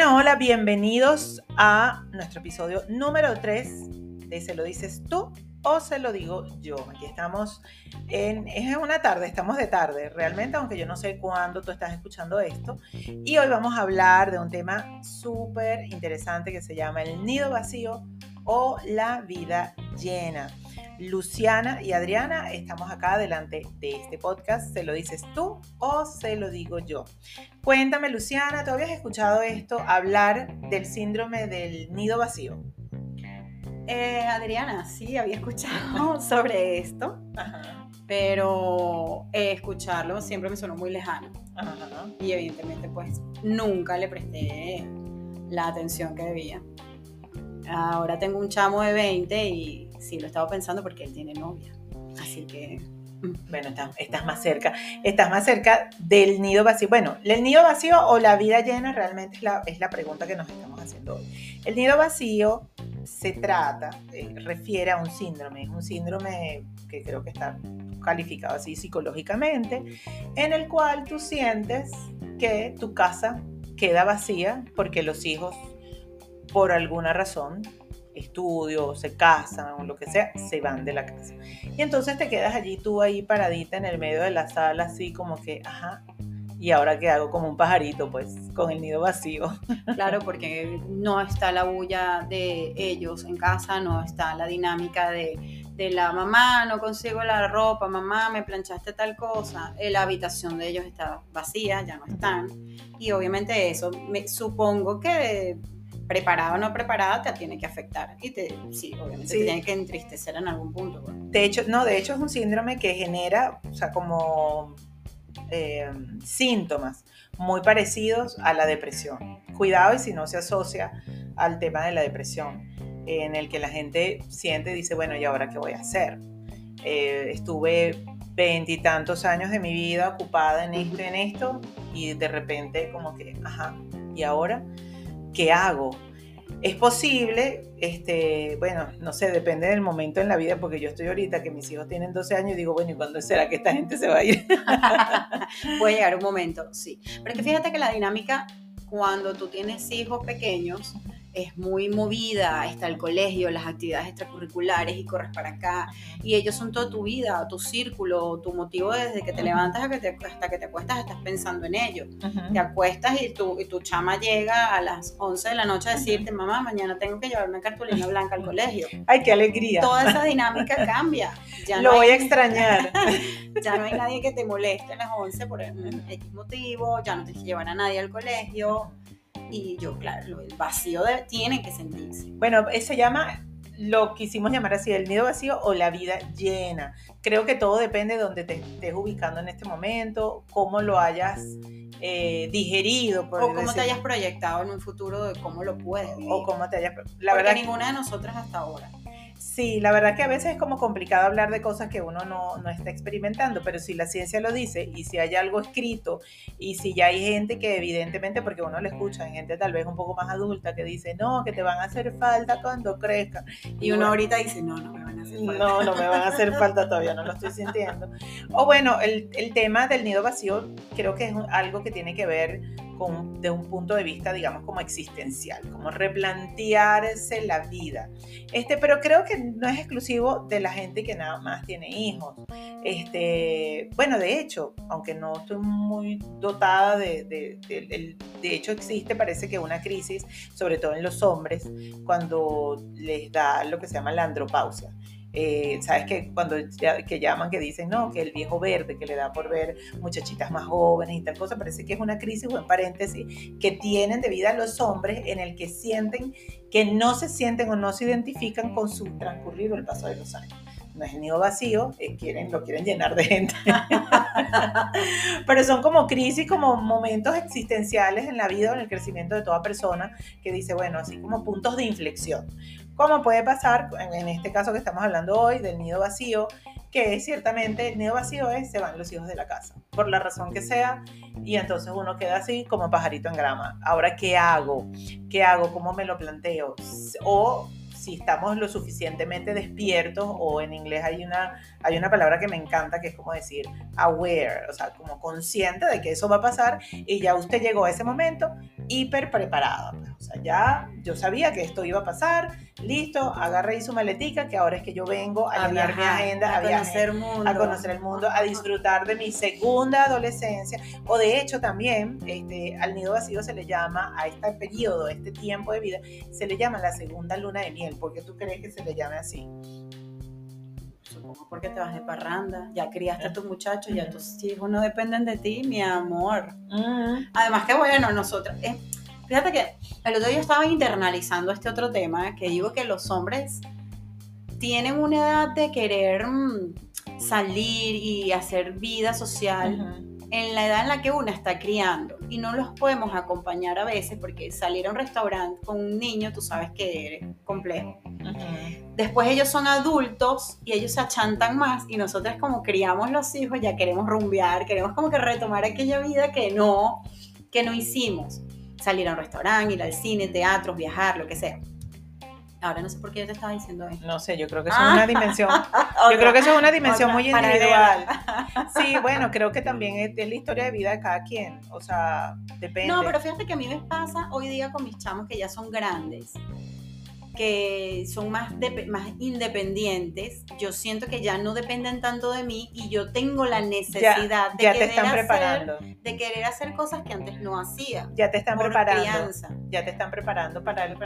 Bueno, hola, bienvenidos a nuestro episodio número 3 de Se lo dices tú o se lo digo yo. Aquí estamos en, es una tarde, estamos de tarde realmente, aunque yo no sé cuándo tú estás escuchando esto. Y hoy vamos a hablar de un tema súper interesante que se llama el nido vacío o la vida llena. Luciana y Adriana estamos acá delante de este podcast. ¿Se lo dices tú o se lo digo yo? Cuéntame, Luciana, ¿tú habías escuchado esto, hablar del síndrome del nido vacío? Eh, Adriana, sí, había escuchado sobre esto, pero escucharlo siempre me sonó muy lejano. Y evidentemente, pues nunca le presté la atención que debía. Ahora tengo un chamo de 20 y sí, lo estaba pensando porque él tiene novia. Así que... Bueno, estás, más cerca, estás más cerca del nido vacío. Bueno, el nido vacío o la vida llena realmente es la, es la pregunta que nos estamos haciendo hoy. El nido vacío se trata, eh, refiere a un síndrome, es un síndrome que creo que está calificado así psicológicamente, en el cual tú sientes que tu casa queda vacía porque los hijos, por alguna razón, estudio, se casan o lo que sea, se van de la casa. Y entonces te quedas allí tú ahí paradita en el medio de la sala, así como que, ajá, ¿y ahora qué hago? Como un pajarito, pues, con el nido vacío. Claro, porque no está la bulla de ellos en casa, no está la dinámica de, de la mamá, no consigo la ropa, mamá, me planchaste tal cosa. La habitación de ellos está vacía, ya no están. Y obviamente eso, me, supongo que preparada o no preparada te tiene que afectar y te, sí, obviamente te tiene que entristecer en algún punto. De hecho, no, de hecho es un síndrome que genera, o sea, como eh, síntomas muy parecidos a la depresión. Cuidado y si no se asocia al tema de la depresión, en el que la gente siente y dice, bueno, ¿y ahora qué voy a hacer? Eh, estuve veintitantos años de mi vida ocupada en esto y en esto y de repente como que, ajá, ¿y ahora? ¿Qué hago? Es posible, este, bueno, no sé, depende del momento en la vida, porque yo estoy ahorita que mis hijos tienen 12 años y digo, bueno, ¿y cuándo será que esta gente se va a ir? Puede llegar un momento, sí. Pero es que fíjate que la dinámica, cuando tú tienes hijos pequeños, es muy movida, está el colegio, las actividades extracurriculares y corres para acá. Y ellos son toda tu vida, tu círculo, tu motivo desde que te levantas hasta que te, hasta que te acuestas, estás pensando en ellos. Te acuestas y tu, y tu chama llega a las 11 de la noche a decirte, mamá, mañana tengo que llevarme cartulina blanca al colegio. ¡Ay, qué alegría! Toda esa dinámica cambia. Ya Lo voy a extrañar. ya no hay nadie que te moleste a las 11 por X motivo, ya no te llevar a nadie al colegio y yo, claro, el vacío tiene que sentirse. Bueno, se llama, lo quisimos llamar así, el nido vacío o la vida llena. Creo que todo depende de donde te estés ubicando en este momento, cómo lo hayas eh, digerido. Por o cómo te hayas proyectado en un futuro de cómo lo puedes vivir. O cómo te hayas... La Porque verdad ninguna de nosotras hasta ahora. Sí, la verdad que a veces es como complicado hablar de cosas que uno no, no, está experimentando, pero si la ciencia lo dice y si hay algo escrito y si ya hay gente que evidentemente, porque uno lo escucha, hay gente tal vez un poco más adulta que dice, no, que te van a hacer falta cuando crezca. Y, uno ahorita dice, no, no me van a hacer falta. No, no me van a hacer falta todavía, no lo estoy sintiendo. O bueno, el, el tema del nido vacío creo que es algo que tiene que ver de un punto de vista, digamos, como existencial, como replantearse la vida. Este, pero creo que no es exclusivo de la gente que nada más tiene hijos. Este, bueno, de hecho, aunque no estoy muy dotada de, de, de, de hecho existe, parece que una crisis, sobre todo en los hombres, cuando les da lo que se llama la andropausia. Eh, sabes que cuando que llaman que dicen no que el viejo verde que le da por ver muchachitas más jóvenes y tal cosa parece que es una crisis o en paréntesis que tienen debido a los hombres en el que sienten que no se sienten o no se identifican con su transcurrido el paso de los años no es el nido vacío, eh, quieren, lo quieren llenar de gente. Pero son como crisis, como momentos existenciales en la vida o en el crecimiento de toda persona que dice, bueno, así como puntos de inflexión. Como puede pasar en este caso que estamos hablando hoy del nido vacío, que ciertamente el nido vacío es se van los hijos de la casa, por la razón que sea, y entonces uno queda así como pajarito en grama. Ahora, ¿qué hago? ¿Qué hago? ¿Cómo me lo planteo? O si estamos lo suficientemente despiertos o en inglés hay una, hay una palabra que me encanta que es como decir aware, o sea, como consciente de que eso va a pasar y ya usted llegó a ese momento, hiper preparada. Pues. O sea, ya yo sabía que esto iba a pasar, listo, agarré y su maletica, que ahora es que yo vengo a, llenar mi agenda, a, conocer mundo. a conocer el mundo, a disfrutar de mi segunda adolescencia. O de hecho también este, al nido vacío se le llama, a este periodo, a este tiempo de vida, se le llama la segunda luna de miel. ¿Por qué tú crees que se le llame así? Supongo porque te vas de parranda, ya criaste a tus muchachos, ya tus hijos no dependen de ti, mi amor. Además que bueno, nosotros, eh, fíjate que el otro día estaba internalizando este otro tema, que digo que los hombres tienen una edad de querer mm, salir y hacer vida social en la edad en la que uno está criando y no los podemos acompañar a veces porque salir a un restaurante con un niño, tú sabes que es complejo. Después ellos son adultos y ellos se achantan más y nosotros como criamos los hijos ya queremos rumbear, queremos como que retomar aquella vida que no, que no hicimos. Salir a un restaurante, ir al cine, teatro, viajar, lo que sea. Ahora no sé por qué yo te estaba diciendo eso. No sé, yo creo que eso es una dimensión. yo creo que eso es una dimensión muy individual. Sí, bueno, creo que también es, es, la historia de vida de cada quien. O sea, depende. No, pero fíjate que a mí me pasa hoy día con mis chamos que ya son grandes que son más, más independientes, yo siento que ya no dependen tanto de mí y yo tengo la necesidad de, querer hacer, de querer hacer cosas que antes no hacía. Ya te están preparando. Ya te están preparando para el,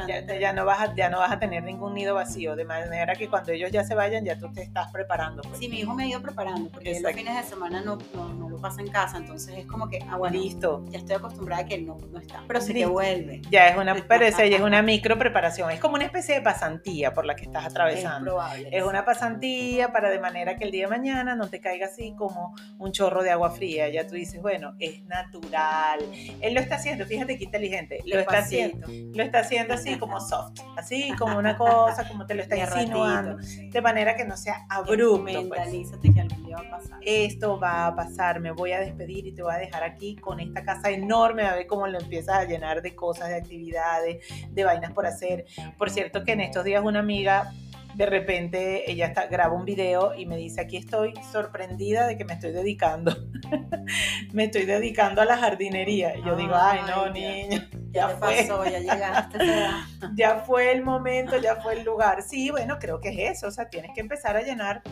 ya, no vas a, ya no vas a tener ningún nido vacío, de manera que cuando ellos ya se vayan, ya tú te estás preparando. Pues. Sí, mi hijo me ha ido preparando, porque los fines de semana no, no, lo pasa en casa, entonces es como que, ah, bueno, listo. Ya estoy acostumbrada a que él no, no está, pero sí que vuelve. Ya es una, pero ya es una micro preparación, es como una especie de pasantía por la que estás atravesando. Es, una pasantía para de manera que el día de mañana no te caiga así como un chorro de agua fría. Ya tú dices, bueno, es natural. Él lo está haciendo, fíjate qué inteligente. Lo está haciendo, lo está haciendo así como soft, así como una cosa, como te lo está insinuando, de manera que no sea abrupto. Pues. Mentalízate que algún día va a pasar. Esto va a pasar, me voy a despedir y te voy a dejar aquí con esta casa enorme, a ver cómo lo empiezas a llenar de cosas, de actividades, de vainas por hacer. Por cierto, que en estos días una amiga de repente ella está, graba un video y me dice, aquí estoy sorprendida de que me estoy dedicando. me estoy dedicando a la jardinería. Y yo digo, ay, no, niña. Ya, fue. pasó, ya llegaste. ya fue el momento, ya fue el lugar. Sí, bueno, creo que es eso. O sea, tienes que empezar a llenar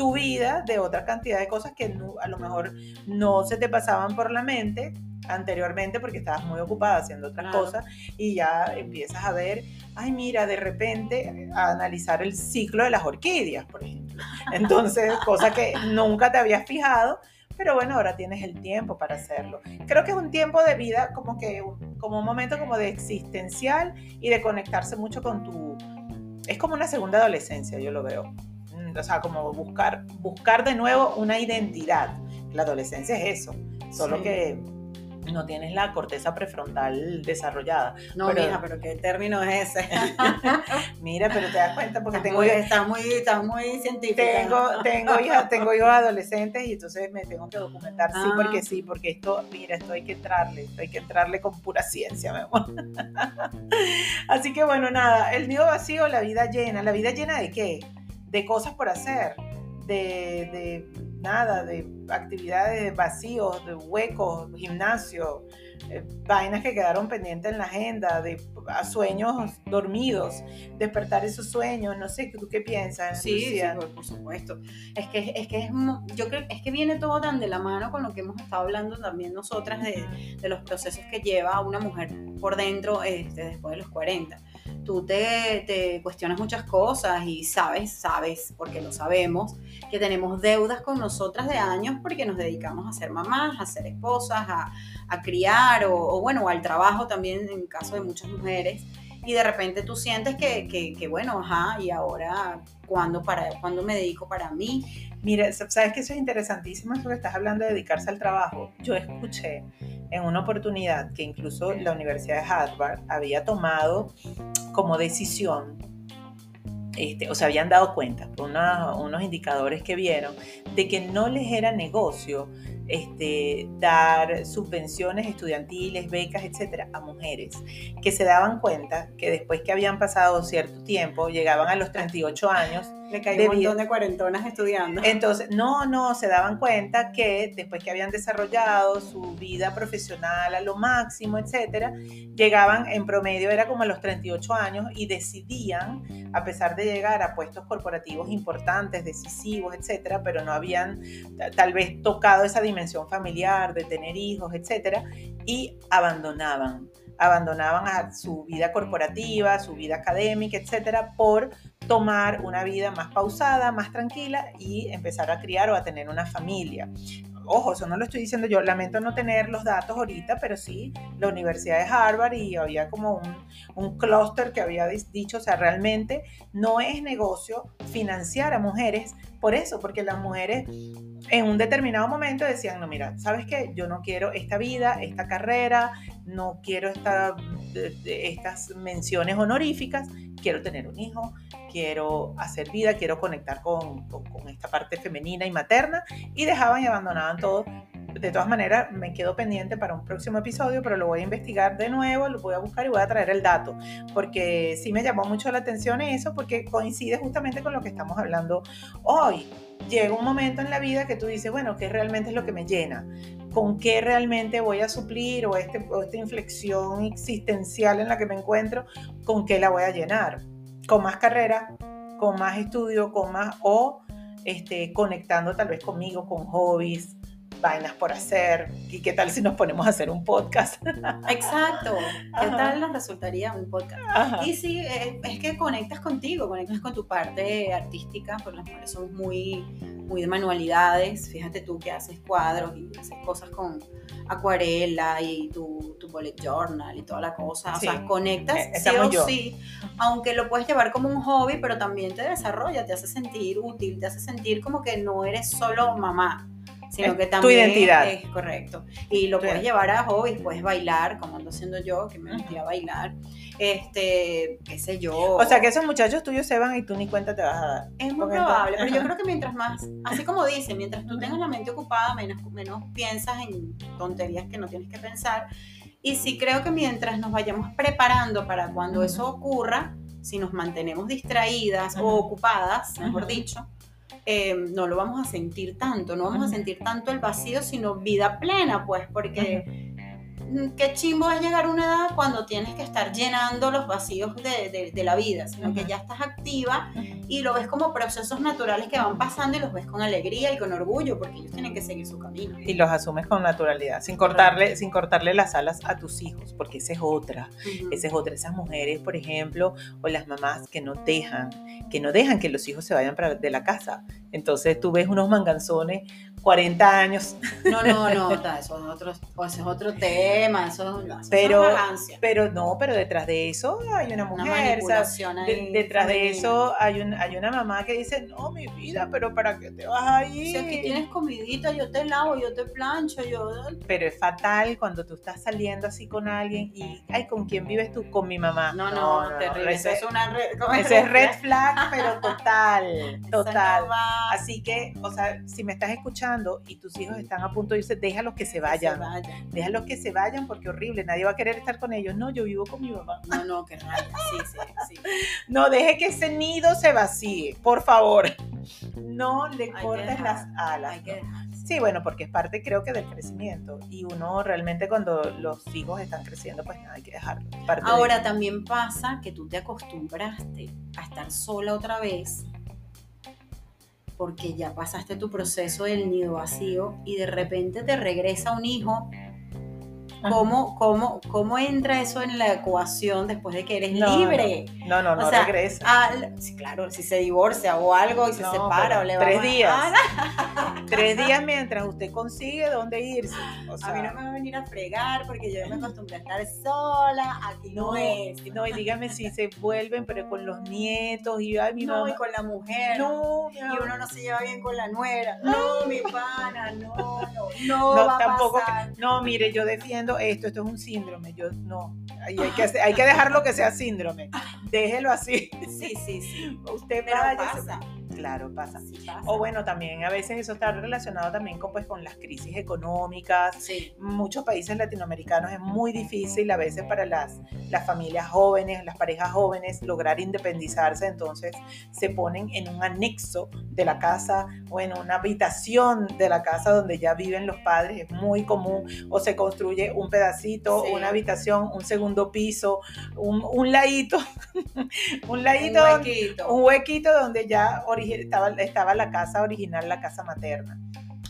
tu vida de otra cantidad de cosas que a lo mejor no se te pasaban por la mente anteriormente porque estabas muy ocupada haciendo otras cosas y ya empiezas a ver, ay mira, de repente a analizar el ciclo de las orquídeas, por ejemplo. Entonces, cosa que nunca te habías fijado, pero bueno, ahora tienes el tiempo para hacerlo. Creo que es un tiempo de vida como que, como un momento como de existencial y de conectarse mucho con tu... Es como una segunda adolescencia, yo lo veo. O sea, como buscar, buscar de nuevo una identidad. La adolescencia es eso, solo que no tienes la corteza prefrontal desarrollada. No, pero, mija, pero ¿qué término es ese? mira, pero te das cuenta porque tengo... está muy, está muy científica. Tengo, tengo, hijas, tengo hijos adolescentes y entonces me tengo que documentar, sí, ah. porque sí, porque esto, mira, esto hay que entrarle, esto hay que entrarle con pura ciencia, mi amor. Así que bueno, nada, el nido vacío, la vida llena. ¿La vida llena de qué? De cosas por hacer, de, de nada, de actividades vacíos, de huecos, gimnasio, eh, vainas que quedaron pendientes en la agenda, de sueños dormidos, despertar esos sueños, no sé, ¿tú qué piensas? Sí, por, supuesto. Es que, es que es, yo creo, es que viene todo tan de la mano con lo que hemos estado hablando también nosotras de, de los procesos que lleva una mujer por dentro este, después de los 40 tú te, te, cuestionas muchas cosas y sabes, sabes, porque lo sabemos, que tenemos deudas con nosotras de años porque nos dedicamos a ser mamás, a ser esposas, a, a criar o, o, bueno, al trabajo también en caso de muchas mujeres. Y de repente tú sientes que, que, bueno, ajá, y ahora, ¿cuándo, para, ¿cuándo me dedico para mí? Mira, sabes que eso es interesantísimo, eso que estás hablando de dedicarse al trabajo. Yo escuché en una oportunidad que incluso la Universidad de Harvard había tomado como decisión, este, o se habían dado cuenta por unos indicadores que vieron, de que no les era negocio este, dar subvenciones estudiantiles, becas, etcétera, a mujeres que se daban cuenta que después que habían pasado cierto tiempo, llegaban a los 38 años, le caí un montón de cuarentonas estudiando. Entonces, no, no, se daban cuenta que después que habían desarrollado su vida profesional a lo máximo, etcétera, llegaban en promedio, era como a los 38 años y decidían, a pesar de llegar a puestos corporativos importantes, decisivos, etcétera, pero no habían tal vez tocado esa dimensión familiar de tener hijos, etcétera, y abandonaban abandonaban a su vida corporativa, su vida académica, etcétera, por tomar una vida más pausada, más tranquila y empezar a criar o a tener una familia. Ojo, eso no lo estoy diciendo yo, lamento no tener los datos ahorita, pero sí, la Universidad de Harvard y había como un, un clúster que había dicho, o sea, realmente no es negocio financiar a mujeres por eso, porque las mujeres en un determinado momento decían, no, mira, ¿sabes qué? Yo no quiero esta vida, esta carrera, no quiero esta, estas menciones honoríficas, quiero tener un hijo, quiero hacer vida, quiero conectar con, con, esta parte femenina y materna, y dejaban y abandonaban todo. De todas maneras, me quedo pendiente para un próximo episodio, pero lo voy a investigar de nuevo, lo voy a buscar y voy a traer el dato, porque sí me llamó mucho la atención eso, porque coincide justamente con lo que estamos hablando hoy llega un momento en la vida que tú dices, bueno, ¿qué realmente es lo que me llena? ¿Con qué realmente voy a suplir o, este, esta inflexión existencial en la que me encuentro, con qué la voy a llenar? ¿Con más carrera? ¿Con más estudio? ¿Con más? O este, conectando tal vez conmigo, con hobbies, vainas por hacer. ¿Y qué tal si nos ponemos a hacer un podcast? Exacto. ¿Qué tal nos resultaría un podcast? Y sí, eh, es que conectas contigo, conectas con tu parte artística, porque las mujeres somos muy, muy de manualidades. Fíjate tú que haces cuadros y haces cosas con acuarela y tu, tu bullet journal y toda la cosa. O sea, conectas eh, sí o sí, aunque lo puedes llevar como un hobby, pero también te desarrolla, te hace sentir útil, te hace sentir como que no eres solo mamá sino que también tu identidad. es correcto. Y lo puedes llevar a hobbies, puedes bailar, como ando haciendo yo, que me metí a bailar, este, qué sé yo. O sea, que esos muchachos tuyos se van y tú ni cuenta te vas a dar. Es muy probable, pero yo creo que mientras más, así como dice, mientras tú tengas la mente ocupada, menos, menos piensas en tonterías que no tienes que pensar. Y sí creo que mientras nos vayamos preparando para cuando eso ocurra, si nos mantenemos distraídas o ocupadas, mejor dicho, eh, no lo vamos a sentir tanto, no vamos a sentir tanto el vacío, sino vida plena, pues, porque qué chimbo es llegar a una edad cuando tienes que estar llenando los vacíos de, de, la vida, sino que ya estás activa y lo ves como procesos naturales que van pasando y los ves con alegría y con orgullo, porque ellos tienen que seguir su camino. Y los asumes con naturalidad, sin cortarle, sin cortarle las alas a tus hijos, porque esa es otra, esa es otra. Esas mujeres, por ejemplo, o las mamás que no dejan, que no dejan que los hijos se vayan para, de la casa. Entonces tú ves unos manganzones 40 años. No, no, no, eso es otro, pues es otro tema, eso, pero, pero no, pero detrás de eso hay una mujer, detrás de eso hay, un, hay una mamá que dice, no, mi vida, pero ¿para qué te vas ahí? Si aquí tienes comidita, yo te lavo, yo te plancho, yo... Pero es fatal cuando tú estás saliendo así con alguien y, ay, ¿con quién vives tú? Con mi mamá. No, no, terrible, eso es una red, ese es red flag, pero total, total. Así que, o sea, si me estás escuchando, y tus hijos están a punto de irse, déjalos que se vayan. Déjalos que se vayan porque horrible, nadie va a querer estar con ellos. No, yo vivo con mi mamá. No, no, que raya. Sí, sí, sí. No, deje que ese nido se vacíe, por favor. No le cortes las alas. Hay que Sí, bueno, porque es parte creo que del crecimiento y uno realmente cuando los hijos están creciendo, pues nada, hay que dejarlo. Ahora también pasa que tú te acostumbraste a estar sola otra vez porque ya pasaste tu proceso del nido vacío y de repente te regresa un hijo ¿Cómo, cómo, ¿Cómo entra eso en la ecuación después de que eres libre? No, no, no, regresa. sí, claro, si se divorcia o algo y se separa o le va Tres días. tres días mientras usted consigue dónde irse. a mí no me va a venir a fregar porque yo me acostumbré a estar sola, aquí no, es. No, y dígame si se vuelven, pero con los nietos y ay, mi No, y con la mujer. No, y uno no se lleva bien con la nuera. No, mi pana, no, no, no. No, tampoco. No, mire, yo defiendo esto, esto es un síndrome. Yo no, hay, que, hay que dejarlo que sea síndrome. Déjelo así. Sí, sí, sí. Usted Pero pasa. Claro, pasa. Sí pasa. O bueno, también a veces eso está relacionado también con, pues, con las crisis económicas. Sí. Muchos países latinoamericanos es muy difícil a veces para las, las familias jóvenes, las parejas jóvenes lograr independizarse, entonces se ponen en un anexo de la casa o en una habitación de la casa donde ya viven los padres, es muy común, o se construye un pedacito, Sí. una habitación, un segundo piso, un, un ladito, un ladito, Un huequito. un huequito donde ya estaba, estaba la casa original, la casa materna,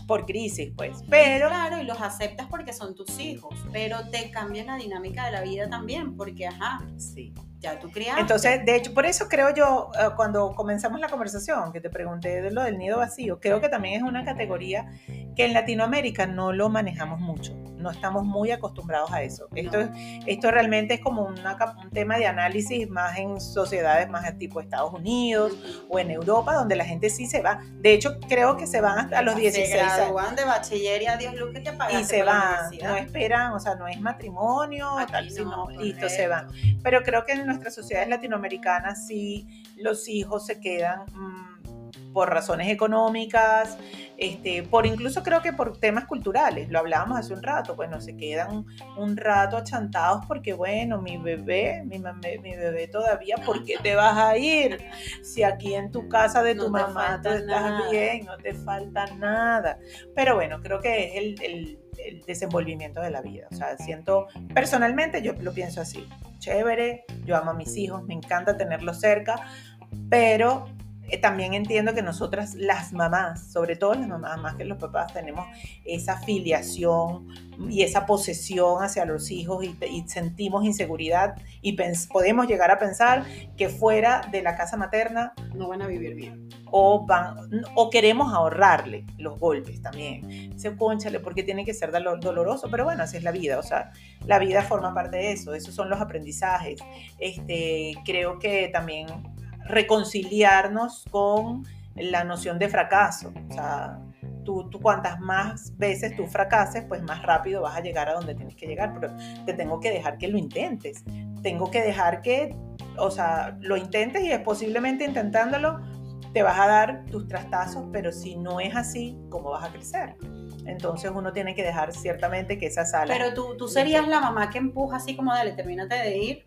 por crisis, pues. Pero Claro, y los aceptas porque son tus hijos, pero te cambia la dinámica de la vida también, porque, ajá, sí. Ya tú criaste. Entonces, de hecho, por eso creo yo, eh, cuando comenzamos la conversación, que te pregunté de lo del nido vacío, creo que también es una categoría que en Latinoamérica no lo manejamos mucho, no estamos muy acostumbrados a eso. Esto, es- esto realmente es como una un tema de análisis más en sociedades más tipo Estados Unidos o en Europa, donde la gente sí se va. De hecho, creo que se van hasta a los 16 Se años. de bachiller y adiós, Luz, que te Y se van, no esperan, o sea, no es matrimonio, Aquí tal, no, sino listo, se van. Pero creo que en nuestras sociedades latinoamericanas sí los hijos se quedan mm, por razones económicas, este, por incluso creo que por temas culturales, lo hablábamos hace un rato, bueno, se quedan un rato achantados porque bueno, mi bebé, mi, mame- mi bebé todavía, ¿por qué te vas a ir? Si aquí en tu casa de tu mamá tú estás nada. bien, no te falta nada. Pero bueno, creo que es el, el- el desenvolvimiento de la vida. O sea, siento, personalmente yo lo pienso así, chévere, yo amo a mis hijos, me encanta tenerlos cerca, pero eh, también entiendo que nosotras, las mamás, sobre todo las mamás más que los papás, tenemos esa filiación y esa posesión hacia los hijos y, y sentimos inseguridad y podemos llegar a pensar que fuera de la casa materna No van a vivir bien. O, van, o queremos ahorrarle los golpes también. Dice, conchale, porque tiene que ser dolo- doloroso, pero bueno, así es la vida, o sea, la vida forma parte de eso, esos son los aprendizajes. Este, creo que también reconciliarnos con la noción de fracaso, o sea, tú, tú cuantas más veces tú fracases, pues más rápido vas a llegar a donde tienes que llegar, pero te tengo que dejar que lo intentes, tengo que dejar que, o sea, lo intentes y es posiblemente intentándolo te vas a dar tus trastazos, pero si no es así, ¿cómo vas a crecer? Entonces uno tiene que dejar ciertamente que esa sala... Pero tú, tú serías la mamá que empuja así como, dale, termínate de ir.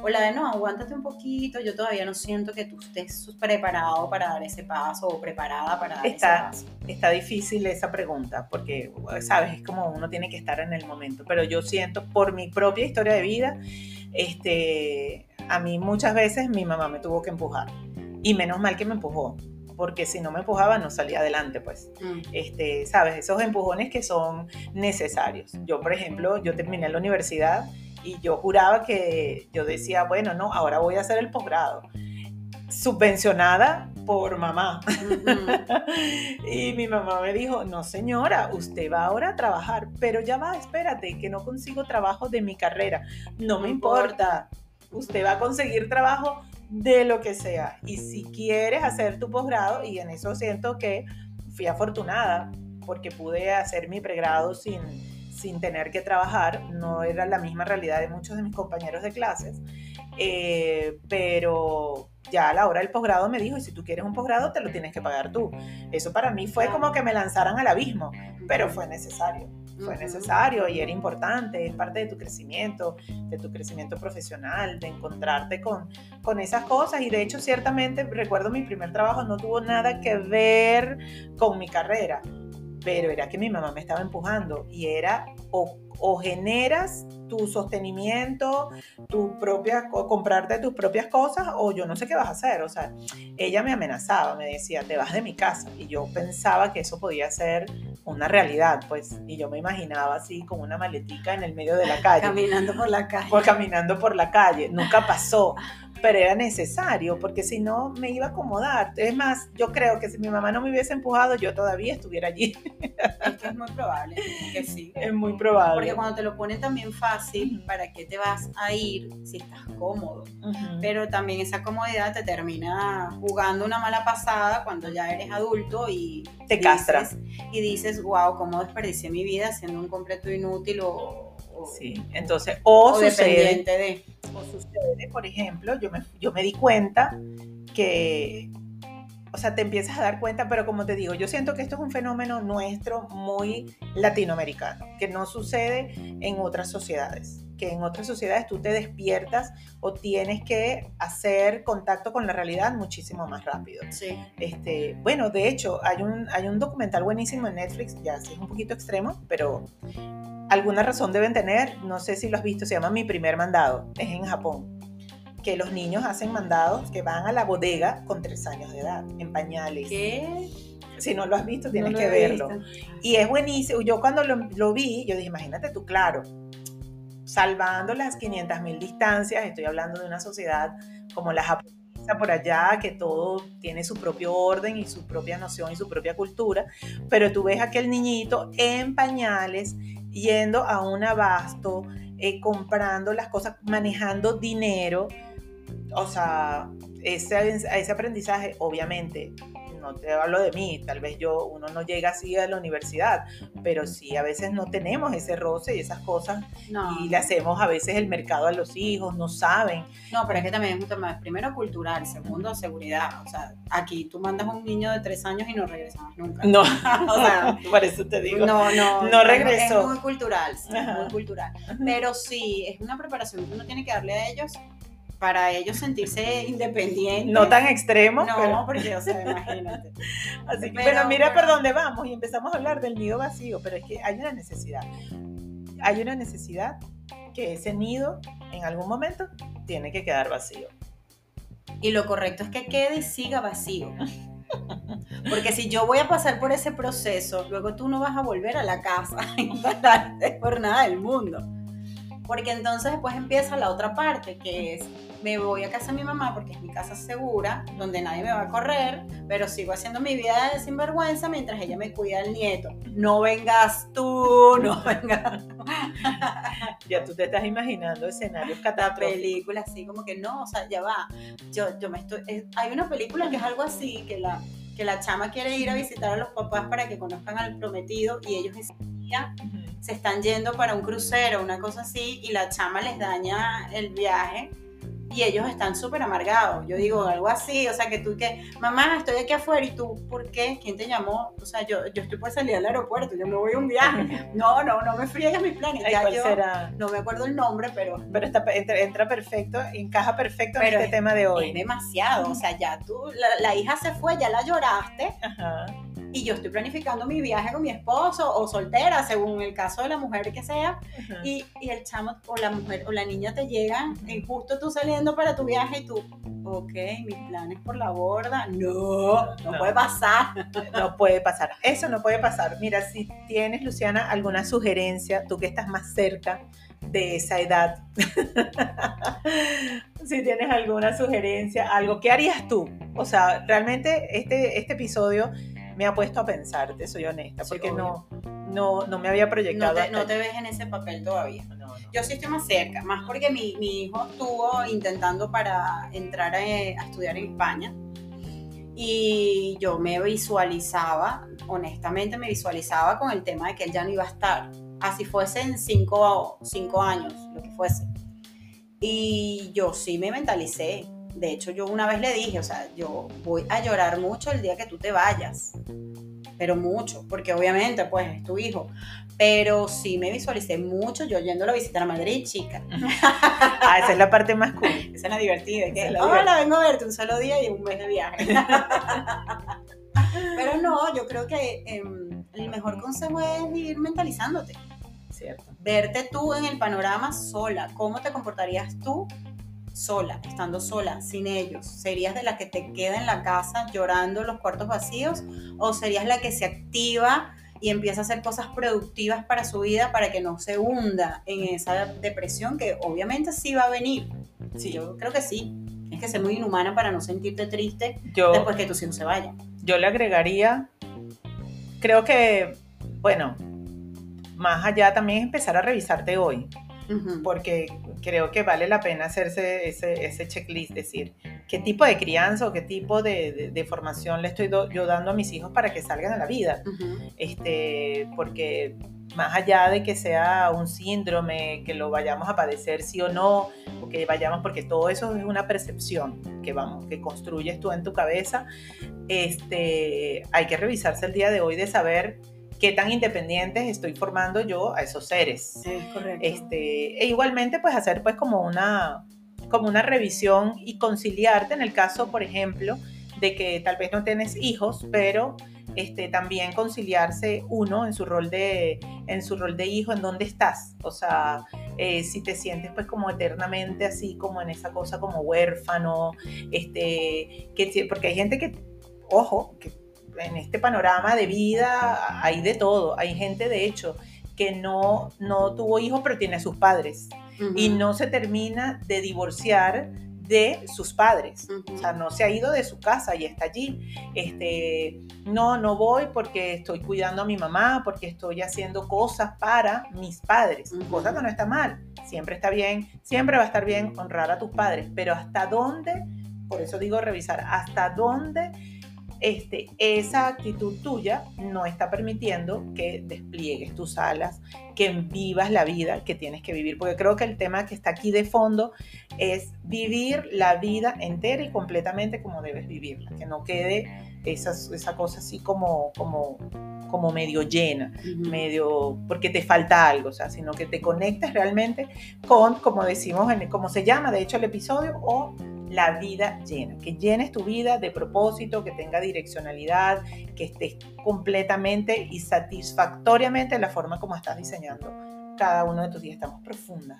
O la de, no, aguántate un poquito, yo todavía no siento que tú estés preparado para dar ese paso o preparada para dar Está- ese paso. Está difícil esa pregunta, porque, sabes, es como uno tiene que estar en el momento, pero yo siento por mi propia historia de vida, este, a mí muchas veces mi mamá me tuvo que empujar, y menos mal que me empujó, porque si no me empujaba no salía adelante, pues. Mm. este, sabes, esos empujones que son necesarios. Yo, por ejemplo, yo terminé la universidad y yo juraba que yo decía, bueno, no, ahora voy a hacer el posgrado, subvencionada por mamá. Ujú. y mi mamá me dijo, no señora, usted va ahora a trabajar, pero ya va, espérate, que no consigo trabajo de mi carrera. No me importa, usted va a conseguir trabajo de lo que sea. Y si quieres hacer tu posgrado, y en eso siento que fui afortunada, porque pude hacer mi pregrado sin, sin tener que trabajar, no era la misma realidad de muchos de mis compañeros de clases, eh, pero ya a la hora del posgrado me dijo, y si tú quieres un posgrado, te lo tienes que pagar tú. Eso para mí fue como que me lanzaran al abismo, pero fue necesario, fue necesario y era importante, es parte de tu crecimiento, de tu crecimiento profesional, de encontrarte con, con esas cosas. Y de hecho, ciertamente, recuerdo mi primer trabajo no tuvo nada que ver con mi carrera, pero era que mi mamá me estaba empujando y era o, o generas tu sostenimiento, tu propia, comprarte tus propias cosas o yo no sé qué vas a hacer. O sea, ella me amenazaba, me decía, te vas de mi casa. Y yo pensaba que eso podía ser una realidad, pues. Y yo me imaginaba así con una maletica en el medio de la calle Caminando por la calle. por caminando por la calle. Nunca pasó, pero era necesario porque si no me iba a acomodar. Es más, yo creo que si mi mamá no me hubiese empujado, yo todavía estuviera allí. Es que es muy probable que sí. Es muy probable. Porque cuando te lo ponen también fácil, ¿para qué te vas a ir si estás cómodo? Ujú. Pero también esa comodidad te termina jugando una mala pasada cuando ya eres adulto y Te castra. dices- y dices, wow, cómo desperdicié mi vida siendo un completo inútil o, o- Sí, entonces, o, o sucede, de. o sucede, por ejemplo, yo me, yo me di cuenta que o sea, te empiezas a dar cuenta, pero como te digo, yo siento que esto es un fenómeno nuestro muy latinoamericano, que no sucede en otras sociedades, que en otras sociedades tú te despiertas o tienes que hacer contacto con la realidad muchísimo más rápido. Sí. Este, bueno, de hecho, hay un, hay un documental buenísimo en Netflix, ya sí es un poquito extremo, pero alguna razón deben tener, no sé si lo has visto, se llama Mi primer mandado, es en Japón que los niños hacen mandados que van a la bodega con tres años de edad, en pañales. ¿Qué? Si no lo has visto, tienes No que verlo. visto. Y es buenísimo. Yo cuando lo, lo vi, yo dije, imagínate tú, claro, salvando las 500 mil distancias, estoy hablando de una sociedad como la japonesa por allá, que todo tiene su propio orden y su propia noción y su propia cultura, pero tú ves a aquel niñito en pañales, yendo a un abasto, eh, comprando las cosas, manejando dinero, o sea, ese, ese aprendizaje, obviamente, no te hablo de mí, tal vez yo, uno no llega así a la universidad, pero sí a veces no tenemos ese roce y esas cosas No. y le hacemos a veces el mercado a los hijos, no saben. No, pero es que también es un tema, primero cultural, segundo seguridad. O sea, aquí tú mandas a un niño de tres años y no regresa más nunca. No, O sea, por eso te digo. no, no, no es- regresó. Es muy cultural, sí, es muy cultural. Pero sí, es una preparación que uno tiene que darle a ellos para ellos sentirse independientes. No tan extremo, No, pero, porque, o sea, imagínate. así que- pero- pero mira pero- por dónde vamos y empezamos a hablar del nido vacío, pero es que hay una necesidad. Hay una necesidad que ese nido en algún momento tiene que quedar vacío. Y lo correcto es que quede y siga vacío. Porque si yo voy a pasar por ese proceso, luego tú no vas a volver a la casa a instalarte por nada del mundo. Porque entonces después empieza la otra parte, que es, me voy a casa de mi mamá porque es mi casa segura, donde nadie me va a correr, pero sigo haciendo mi vida de sinvergüenza mientras ella me cuida al nieto. No vengas tú, no vengas Ya tú te estás imaginando escenarios catastróficos. película así como que no, o sea, ya va. Yo, yo me estoy. es- hay una película que es algo así, que la, que la chama quiere ir a visitar a los papás para que conozcan al prometido y ellos ese día se están yendo para un crucero, una cosa así, y la chama les daña el viaje. Y ellos están súper amargados. Yo digo algo así, o sea, que tú que, mamá, estoy aquí afuera y tú, ¿por qué? ¿Quién te llamó? O sea, yo, yo estoy por salir al aeropuerto, yo me voy a un viaje. No, no, no me friegues mis planes. Ay, Ya ¿cuál yo, será? no me acuerdo el nombre, pero Pero está, entra, entra perfecto, encaja perfecto Pero en este tema de es hoy. demasiado. O sea, ya tú, la, la hija se fue, ya la lloraste Ajá. Y yo estoy planificando mi viaje con mi esposo o soltera, según el caso de la mujer que sea. Y, y el chamo o la mujer o la niña te llegan y justo tú saliendo para tu viaje y tú, ok, mis planes por la borda. No, no, No. puede pasar. No puede pasar. Eso no puede pasar. Mira, si tienes, Luciana, alguna sugerencia, tú que estás más cerca de esa edad, si tienes alguna sugerencia, algo, ¿qué harías tú? O sea, realmente este, este episodio me ha puesto a pensar, te soy honesta, Sí, porque obvio. no, no, no me había No proyectado. te, hasta no te ves en ese papel todavía. No, no. Yo sí estoy más cerca, más porque mi, mi hijo estuvo intentando para entrar a, a estudiar en España y yo me visualizaba, honestamente me visualizaba con el tema de que él ya no iba a estar, así fuese en cinco, cinco años, lo que fuese. Y yo sí me mentalicé. De hecho, yo una vez le dije, o sea, yo voy a llorar mucho el día que tú te vayas. Pero mucho, porque obviamente, pues, es tu hijo. Pero sí me visualicé mucho yo yéndolo a visitar a Madrid, chica. Ah, esa es la parte más cool. Esa es la divertida. Que, es la hola, vengo a verte un solo día y un mes de viaje. Pero no, yo creo que em, el mejor consejo es ir mentalizándote. Cierto. Verte tú en el panorama sola. ¿Cómo te comportarías tú sola, estando sola, sin ellos? ¿Serías de la que te queda en la casa llorando los cuartos vacíos? ¿O serías la que se activa y empieza a hacer cosas productivas para su vida para que no se hunda en esa depresión que obviamente sí va a venir? Sí. Yo creo que sí. Es que ser muy inhumana para no sentirte triste Yo, después que tus hijos se vayan. yo le agregaría, creo que, bueno, más allá también es empezar a revisarte hoy. Porque creo que vale la pena hacerse ese, ese checklist, decir, qué tipo de crianza o qué tipo de, de- de formación le estoy do- yo dando a mis hijos para que salgan a la vida. Este, porque más allá de que sea un síndrome, que lo vayamos a padecer sí o no, o que vayamos, porque todo eso es una percepción que vamos, que construyes tú en tu cabeza, este, hay que revisarse el día de hoy de saber qué tan independientes estoy formando yo a esos seres. Es correcto. Este, e igualmente, pues hacer pues como una, como una revisión y conciliarte en el caso, por ejemplo, de que tal vez no tienes hijos, pero este, también conciliarse uno en su rol de, en su rol de hijo, en dónde estás. O sea, eh, si te sientes pues como eternamente así, como en esa cosa como huérfano, este, que, porque hay gente que, ojo, que en este panorama de vida hay de todo. Hay gente, de hecho, que no, no tuvo hijos, pero tiene a sus padres. Y no se termina de divorciar de sus padres. O sea, no se ha ido de su casa y está allí. Este, no, no voy porque estoy cuidando a mi mamá, porque estoy haciendo cosas para mis padres. Cosa que no está mal. Siempre está bien, siempre va a estar bien honrar a tus padres. Pero hasta dónde, por eso digo revisar, hasta dónde este, esa actitud tuya no está permitiendo que despliegues tus alas, que vivas la vida que tienes que vivir. Porque creo que el tema que está aquí de fondo es vivir la vida entera y completamente como debes vivirla, que no quede esa, esa cosa así como, como, como medio llena, medio porque te falta algo, o sea, sino que te conectes realmente con, como decimos, como se llama de hecho el episodio, o la vida llena, que llenes tu vida de propósito, que tenga direccionalidad, que estés completamente y satisfactoriamente en la forma como estás diseñando cada uno de tus días. Estamos profundas.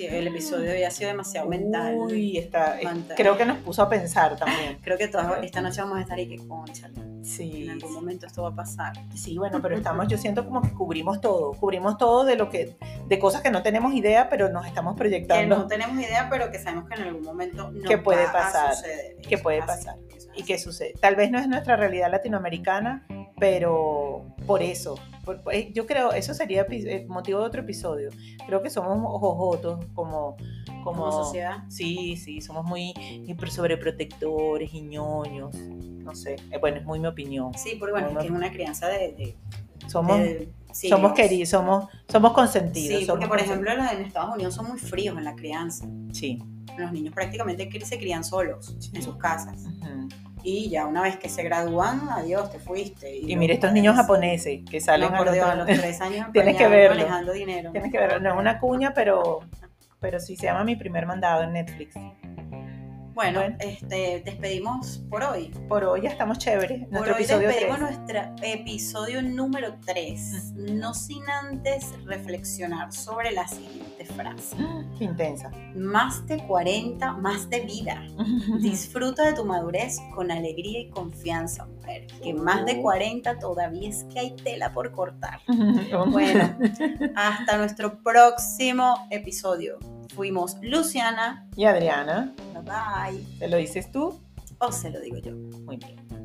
el episodio ya ha sido demasiado mental. Uy, está, eh, creo que nos puso a pensar también. creo que toda, esta noche vamos a estar y que concha. Sí. En algún momento esto va a pasar. Sí, bueno, pero estamos, yo siento como que cubrimos todo, cubrimos todo de lo que, de cosas que no tenemos idea, pero nos estamos proyectando. Que no tenemos idea, pero que sabemos que en algún momento no que puede pasar, suceder. Que puede pasar. y que sucede. Tal vez no es nuestra realidad latinoamericana, pero por eso, eh, yo creo, eso sería el motivo de otro episodio. Creo que somos ojojotos como, como, sociedad. Sí, sí, somos muy sobreprotectores y ñoños. No sé, eh, bueno, es muy mi opinión. Sí, porque bueno, es que es una crianza de... somos, somos queridos, somos, somos consentidos. Sí, porque por ejemplo en Estados Unidos son muy fríos en la crianza. Sí. Los niños prácticamente se crían solos en sus casas y ya una vez que se gradúan, adiós, te fuiste. Y, mire estos niños japoneses que salen a, los tres años tienes que verlo. manejando dinero. Tienes que verlo, no es una cuña, pero, pero sí se llama Mi Primer Mandado en Netflix. Bueno, este, despedimos por hoy. Por hoy ya estamos chéveres. Por hoy despedimos nuestro episodio número 3. No sin antes reflexionar sobre la siguiente frase. Qué intensa. Más de 40, más de vida. Disfruta de tu madurez con alegría y confianza, mujer. Que más de 40 todavía es que hay tela por cortar. bueno, hasta nuestro próximo episodio. Fuimos Luciana y Adriana. Bye bye. ¿Te lo dices tú? ¿O se lo digo yo? Muy bien.